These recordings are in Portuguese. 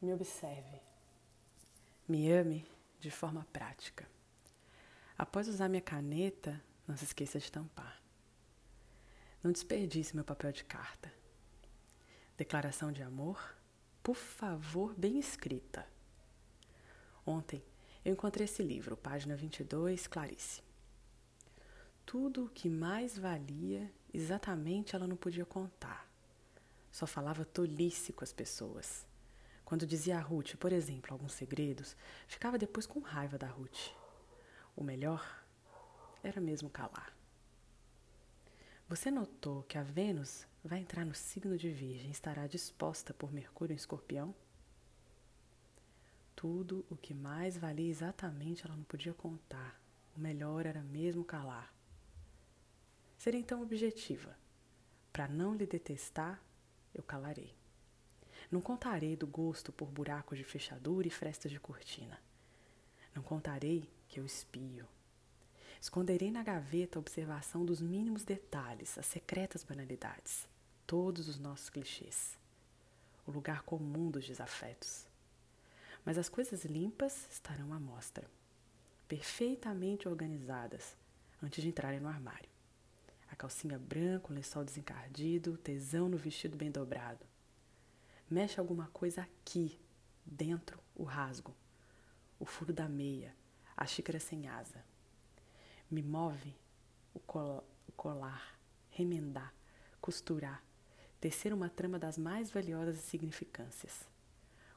Me observe. Me ame de forma prática. Após usar minha caneta, não se esqueça de tampar. Não desperdice meu papel de carta. Declaração de amor, por favor, bem escrita. Ontem eu encontrei esse livro, página 22, Clarice. Tudo o que mais valia, exatamente ela não podia contar. Só falava tolice com as pessoas. Quando dizia a Ruth, por exemplo, alguns segredos, ficava depois com raiva da Ruth. O melhor era mesmo calar. Você notou que a Vênus vai entrar no signo de Virgem e estará disposta por Mercúrio em Escorpião? Tudo o que mais valia exatamente ela não podia contar. O melhor era mesmo calar. Seria então objetiva. Para não lhe detestar, eu calarei. Não contarei do gosto por buracos de fechadura e frestas de cortina. Não contarei que eu espio. Esconderei na gaveta a observação dos mínimos detalhes, as secretas banalidades, todos os nossos clichês, o lugar comum dos desafetos mas as coisas limpas estarão à mostra, perfeitamente organizadas antes de entrarem no armário. A calcinha branca, o lençol desencardido, o tesão no vestido bem dobrado. Mexe alguma coisa aqui, dentro, o rasgo, o furo da meia, a xícara sem asa. Me move o, col o colar, remendar, costurar, tecer uma trama das mais valiosas significâncias.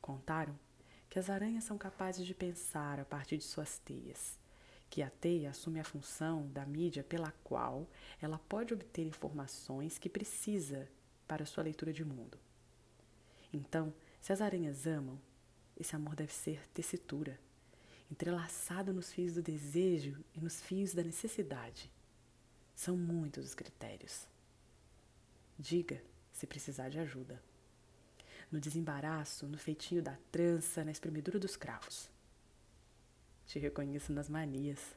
Contaram que as aranhas são capazes de pensar a partir de suas teias, que a teia assume a função da mídia pela qual ela pode obter informações que precisa para sua leitura de mundo. Então, se as aranhas amam, esse amor deve ser tessitura, entrelaçado nos fios do desejo e nos fios da necessidade. São muitos os critérios. Diga se precisar de ajuda no desembaraço, no feitinho da trança, na espremedura dos cravos. Te reconheço nas manias,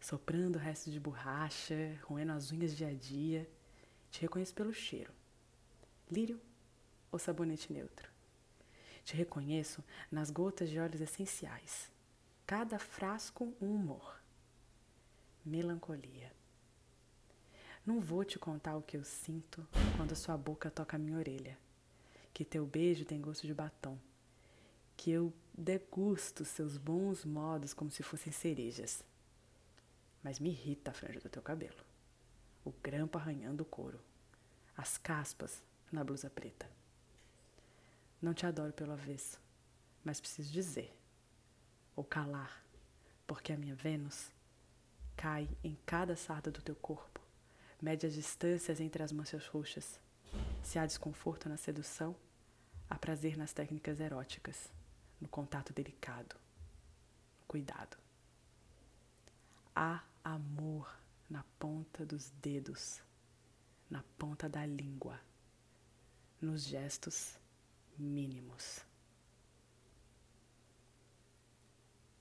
soprando restos de borracha, roendo as unhas dia a dia. Te reconheço pelo cheiro. Lírio ou sabonete neutro. Te reconheço nas gotas de óleos essenciais. Cada frasco um humor. Melancolia. Não vou te contar o que eu sinto quando sua boca toca a minha orelha que teu beijo tem gosto de batom, que eu degusto seus bons modos como se fossem cerejas. Mas me irrita a franja do teu cabelo, o grampo arranhando o couro, as caspas na blusa preta. Não te adoro pelo avesso, mas preciso dizer, ou calar, porque a minha Vênus cai em cada sarda do teu corpo, mede as distâncias entre as manchas roxas. Se há desconforto na sedução, Há prazer nas técnicas eróticas, no contato delicado, cuidado. Há amor na ponta dos dedos, na ponta da língua, nos gestos mínimos.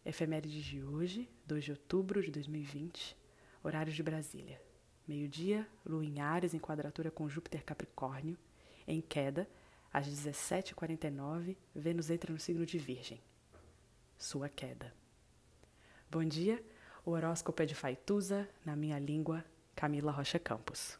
Efeméride de hoje, 2 de outubro de 2020, horário de Brasília. Meio-dia, Lua em Ares em quadratura com Júpiter Capricórnio, em queda, às 17h49, Vênus entra no signo de Virgem. Sua queda. Bom dia, o horóscopo é de Faituza, na minha língua, Camila Rocha Campos.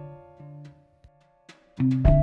Thank you.